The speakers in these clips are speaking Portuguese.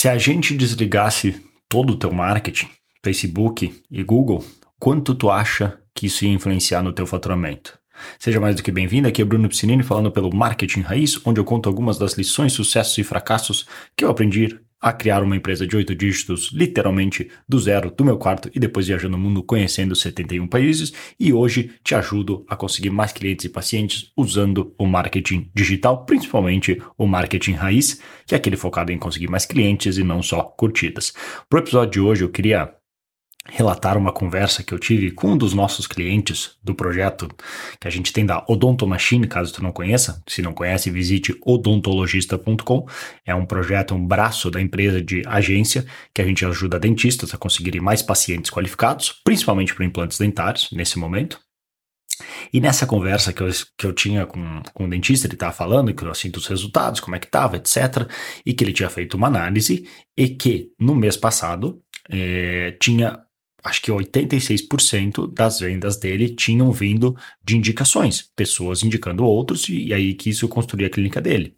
Se a gente desligasse todo o teu marketing, Facebook e Google, quanto tu acha que isso ia influenciar no teu faturamento? Seja mais do que bem-vindo, aqui é Bruno Piscinini falando pelo Marketing Raiz, onde eu conto algumas das lições, sucessos e fracassos que eu aprendi a criar uma empresa de oito dígitos, literalmente do zero, do meu quarto e depois viajando o mundo conhecendo 71 países. E hoje te ajudo a conseguir mais clientes e pacientes usando o marketing digital, principalmente o marketing raiz, que é aquele focado em conseguir mais clientes e não só curtidas. Para o episódio de hoje, eu queria relatar uma conversa que eu tive com um dos nossos clientes do projeto que a gente tem da Odonto Machine, caso tu não conheça. Se não conhece, visite odontologista.com. É um projeto, um braço da empresa de agência que a gente ajuda dentistas a conseguirem mais pacientes qualificados, principalmente para implantes dentários nesse momento. E nessa conversa que eu, que eu tinha com, com o dentista, ele estava falando que eu sinto os resultados, como é que estava, etc. E que ele tinha feito uma análise e que no mês passado é, tinha acho que 86% das vendas dele tinham vindo de indicações, pessoas indicando outros, e aí que isso construía a clínica dele.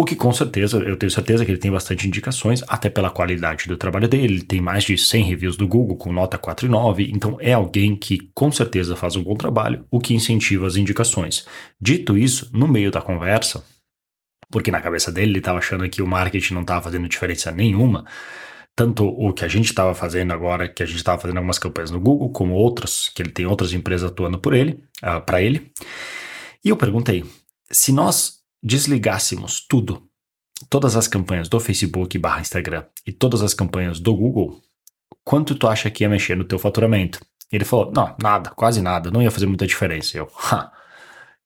O que com certeza, eu tenho certeza que ele tem bastante indicações, até pela qualidade do trabalho dele. Ele tem mais de 100 reviews do Google com nota 4,9, então é alguém que com certeza faz um bom trabalho, o que incentiva as indicações. Dito isso, no meio da conversa, porque na cabeça dele ele estava achando que o marketing não estava fazendo diferença nenhuma, tanto o que a gente estava fazendo agora, que a gente estava fazendo algumas campanhas no Google, como outras, que ele tem outras empresas atuando por ele, uh, ah, para ele. E eu perguntei, se nós desligássemos tudo, todas as campanhas do Facebook barra Instagram e todas as campanhas do Google, quanto tu acha que ia mexer no teu faturamento? Ele falou, não, nada, quase nada, não ia fazer muita diferença. Eu, ha,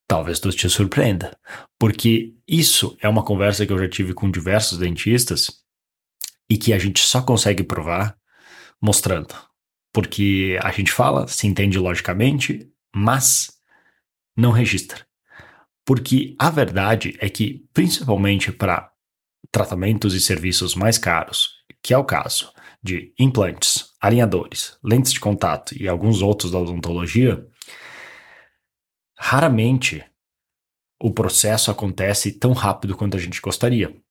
talvez tu te surpreenda, porque isso é uma conversa que eu já tive com diversos dentistas e que a gente só consegue provar mostrando. Porque a gente fala, se entende logicamente, mas não registra. Porque a verdade é que, principalmente para tratamentos e serviços mais caros, que é o caso de implantes, alinhadores, lentes de contato e alguns outros da odontologia, raramente o processo acontece tão rápido quanto a gente gostaria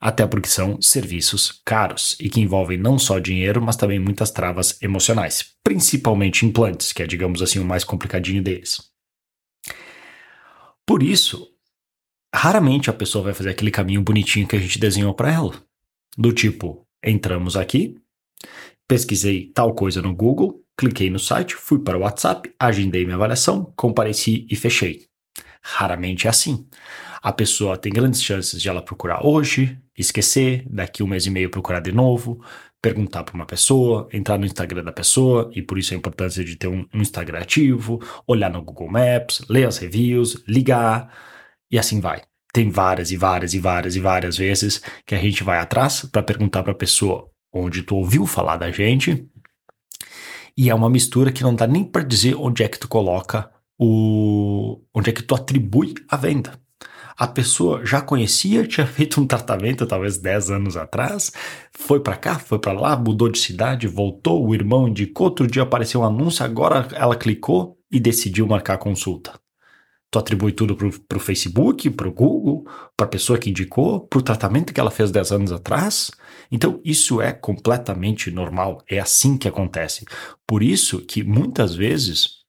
até porque são serviços caros e que envolvem não só dinheiro, mas também muitas travas emocionais, principalmente implantes, que é, digamos assim, o mais complicadinho deles. Por isso, raramente a pessoa vai fazer aquele caminho bonitinho que a gente desenhou para ela. Do tipo, entramos aqui, pesquisei tal coisa no Google, cliquei no site, fui para o WhatsApp, agendei minha avaliação, compareci e fechei. Raramente é assim. A pessoa tem grandes chances de ela procurar hoje, esquecer, daqui um mês e meio procurar de novo, perguntar para uma pessoa, entrar no Instagram da pessoa, e por isso a importância de ter um, Instagram ativo, olhar no Google Maps, ler as reviews, ligar, e assim vai. Tem várias e várias e várias e várias vezes que a gente vai atrás para perguntar para a pessoa onde tu ouviu falar da gente, e é uma mistura que não dá nem para dizer onde é que tu coloca o onde é que tu atribui a venda a pessoa já conhecia, tinha feito um tratamento talvez 10 anos atrás, foi para cá, foi para lá, mudou de cidade, voltou, o irmão indicou, outro dia apareceu um anúncio, agora ela clicou e decidiu marcar a consulta. Tu atribui tudo para o Facebook, para o Google, para a pessoa que indicou, para o tratamento que ela fez 10 anos atrás. Então, isso é completamente normal, é assim que acontece. Por isso que muitas vezes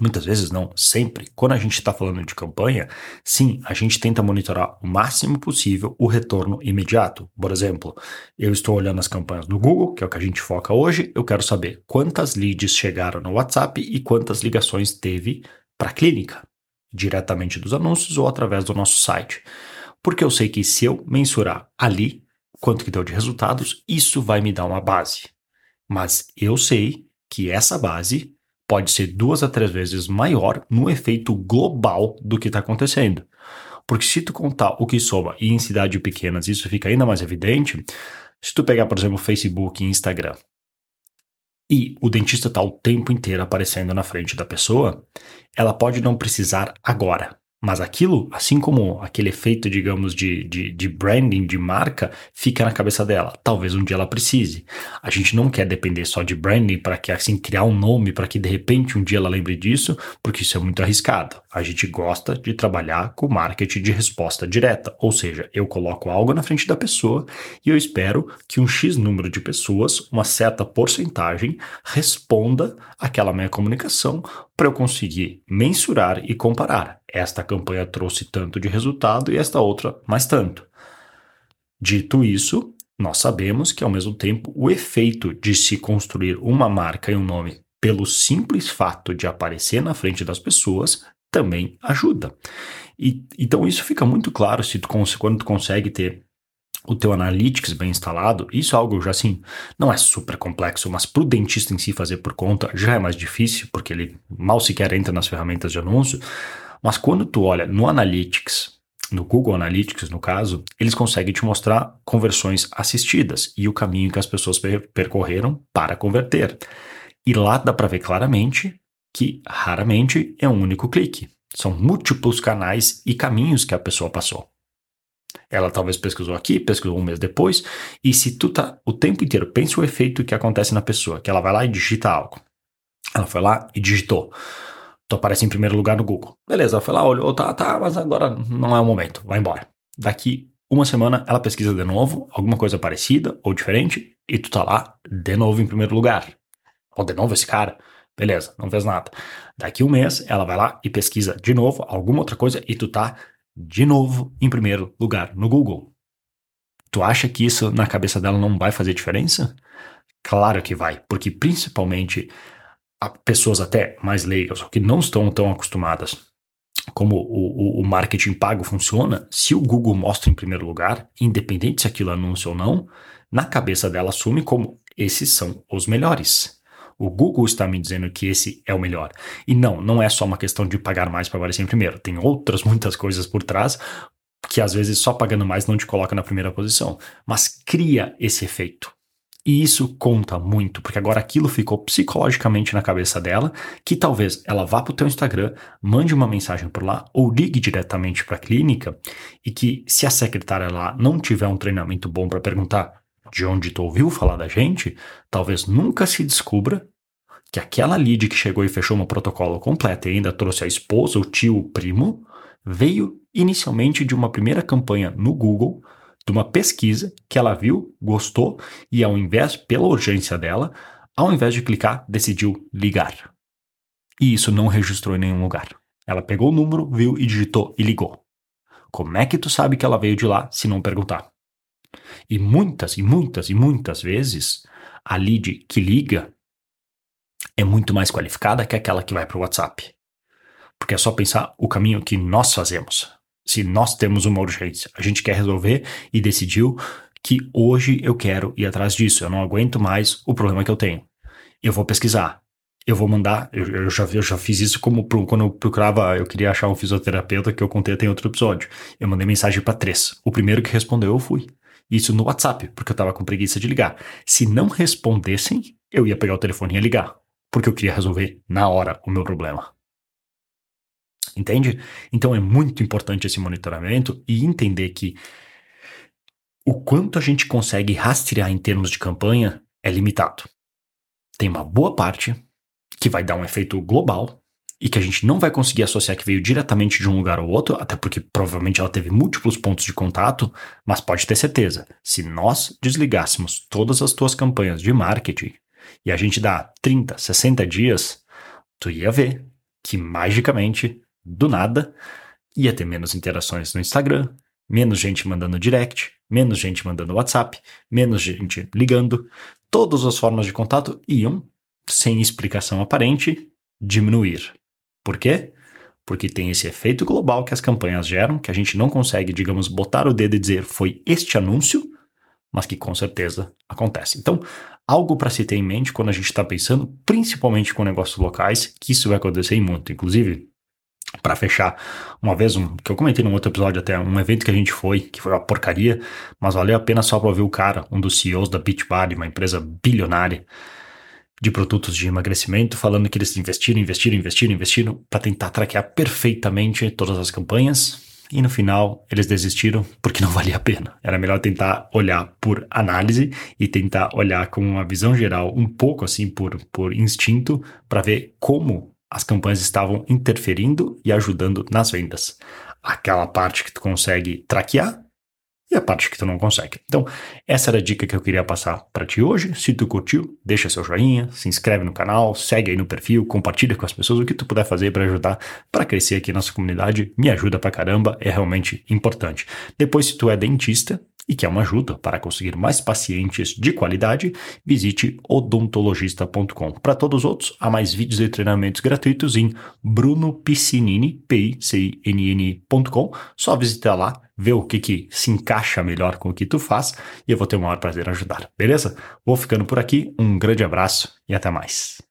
muitas vezes não, sempre, quando a gente está falando de campanha, sim, a gente tenta monitorar o máximo possível o retorno imediato. Por exemplo, eu estou olhando as campanhas do Google, que é o que a gente foca hoje, eu quero saber quantas leads chegaram no WhatsApp e quantas ligações teve para a clínica, diretamente dos anúncios ou através do nosso site. Porque eu sei que se eu mensurar ali quanto que deu de resultados, isso vai me dar uma base. Mas eu sei que essa base pode ser duas a três vezes maior no efeito global do que está acontecendo. Porque se tu contar o que soma e em cidades pequenas isso fica ainda mais evidente, se tu pegar, por exemplo, Facebook e Instagram, e o dentista está o tempo inteiro aparecendo na frente da pessoa, ela pode não precisar agora, Mas aquilo, assim como aquele efeito, digamos, de, de, de, branding, de marca, fica na cabeça dela. Talvez um dia ela precise. A gente não quer depender só de branding para que, assim, criar um nome para que de repente um dia ela lembre disso, porque isso é muito arriscado. A gente gosta de trabalhar com marketing de resposta direta. Ou seja, eu coloco algo na frente da pessoa e eu espero que um X número de pessoas, uma certa porcentagem, responda aquela minha comunicação para eu conseguir mensurar e comparar esta campanha trouxe tanto de resultado e esta outra mais tanto. Dito isso, nós sabemos que, ao mesmo tempo, o efeito de se construir uma marca e um nome pelo simples fato de aparecer na frente das pessoas também ajuda. E, então, isso fica muito claro se tu, quando tu consegue ter o teu Analytics bem instalado, isso é algo já assim, não é super complexo, mas para o dentista em si fazer por conta já é mais difícil, porque ele mal sequer entra nas ferramentas de anúncio. Mas quando tu olha no Analytics, no Google Analytics, no caso, eles conseguem te mostrar conversões assistidas e o caminho que as pessoas percorreram para converter. E lá dá para ver claramente que raramente é um único clique. São múltiplos canais e caminhos que a pessoa passou. Ela talvez pesquisou aqui, pesquisou um mês depois, e se tu tá o tempo inteiro, pensa o efeito que acontece na pessoa, que ela vai lá e digita algo. Ela foi lá e digitou tu aparece em primeiro lugar no Google. Beleza, foi lá, olhou, tá, tá, mas agora não é o momento, vai embora. Daqui uma semana ela pesquisa de novo, alguma coisa parecida ou diferente, e tu tá lá de novo em primeiro lugar. Ou de novo esse cara. Beleza, não fez nada. Daqui um mês ela vai lá e pesquisa de novo alguma outra coisa e tu tá de novo em primeiro lugar no Google. Tu acha que isso na cabeça dela não vai fazer diferença? Claro que vai, porque principalmente pessoas até mais leigas, que não estão tão acostumadas como o, o, o, marketing pago funciona, se o Google mostra em primeiro lugar, independente se aquilo é anúncio ou não, na cabeça dela assume como esses são os melhores. O Google está me dizendo que esse é o melhor. E não, não é só uma questão de pagar mais para aparecer em primeiro. Tem outras muitas coisas por trás que às vezes só pagando mais não te coloca na primeira posição, mas cria esse efeito. E isso conta muito, porque agora aquilo ficou psicologicamente na cabeça dela, que talvez ela vá para o teu Instagram, mande uma mensagem por lá ou ligue diretamente para a clínica e que se a secretária lá não tiver um treinamento bom para perguntar de onde tu ouviu falar da gente, talvez nunca se descubra que aquela lead que chegou e fechou um protocolo completo e ainda trouxe a esposa, o tio, o primo, veio inicialmente de uma primeira campanha no Google de uma pesquisa que ela viu, gostou e ao invés, pela urgência dela, ao invés de clicar, decidiu ligar. E isso não registrou em nenhum lugar. Ela pegou o número, viu e digitou e ligou. Como é que tu sabe que ela veio de lá se não perguntar? E muitas e muitas e muitas vezes a lead que liga é muito mais qualificada que aquela que vai para o WhatsApp. Porque é só pensar o caminho que nós fazemos se nós temos uma urgência, a gente quer resolver e decidiu que hoje eu quero ir atrás disso, eu não aguento mais o problema que eu tenho. Eu vou pesquisar, eu vou mandar, eu, eu, já, eu já fiz isso como quando eu procurava, eu queria achar um fisioterapeuta que eu contei até em outro episódio. Eu mandei mensagem para três. O primeiro que respondeu eu fui. Isso no WhatsApp, porque eu tava com preguiça de ligar. Se não respondessem, eu ia pegar o telefone e ligar, porque eu queria resolver na hora o meu problema. Entende? Então é muito importante esse monitoramento e entender que o quanto a gente consegue rastrear em termos de campanha é limitado. Tem uma boa parte que vai dar um efeito global e que a gente não vai conseguir associar que veio diretamente de um lugar ou outro, até porque provavelmente ela teve múltiplos pontos de contato, mas pode ter certeza, se nós desligássemos todas as tuas campanhas de marketing e a gente dá 30, 60 dias, tu ia ver que magicamente do nada, ia ter menos interações no Instagram, menos gente mandando direct, menos gente mandando WhatsApp, menos gente ligando. Todas as formas de contato iam, sem explicação aparente, diminuir. Por quê? Porque tem esse efeito global que as campanhas geram, que a gente não consegue, digamos, botar o dedo e dizer foi este anúncio, mas que com certeza acontece. Então, algo para se ter em mente quando a gente está pensando, principalmente com negócios locais, que isso vai acontecer muito. Inclusive, para fechar, uma vez, um, que eu comentei num outro episódio até, um evento que a gente foi, que foi uma porcaria, mas valeu a pena só para ver o cara, um dos CEOs da Beachbody, uma empresa bilionária. De produtos de emagrecimento, falando que eles investiram, investiram, investiram, investiram para tentar traquear perfeitamente todas as campanhas. E no final eles desistiram porque não valia a pena. Era melhor tentar olhar por análise e tentar olhar com uma visão geral, um pouco assim por, por instinto, para ver como as campanhas estavam interferindo e ajudando nas vendas. Aquela parte que tu consegue traquear e a parte que tu não consegue. Então, essa era a dica que eu queria passar para ti hoje. Se tu curtiu, deixa seu joinha, se inscreve no canal, segue aí no perfil, compartilha com as pessoas o que tu puder fazer para ajudar para crescer aqui nossa comunidade. Me ajuda pra caramba, é realmente importante. Depois, se tu é dentista, e quer uma ajuda para conseguir mais pacientes de qualidade, visite odontologista.com. Para todos os outros, há mais vídeos e treinamentos gratuitos em brunopiscinini.com. Só visitar lá, ver o que, que se encaixa melhor com o que tu faz e eu vou ter o maior prazer em ajudar, beleza? Vou ficando por aqui, um grande abraço e até mais.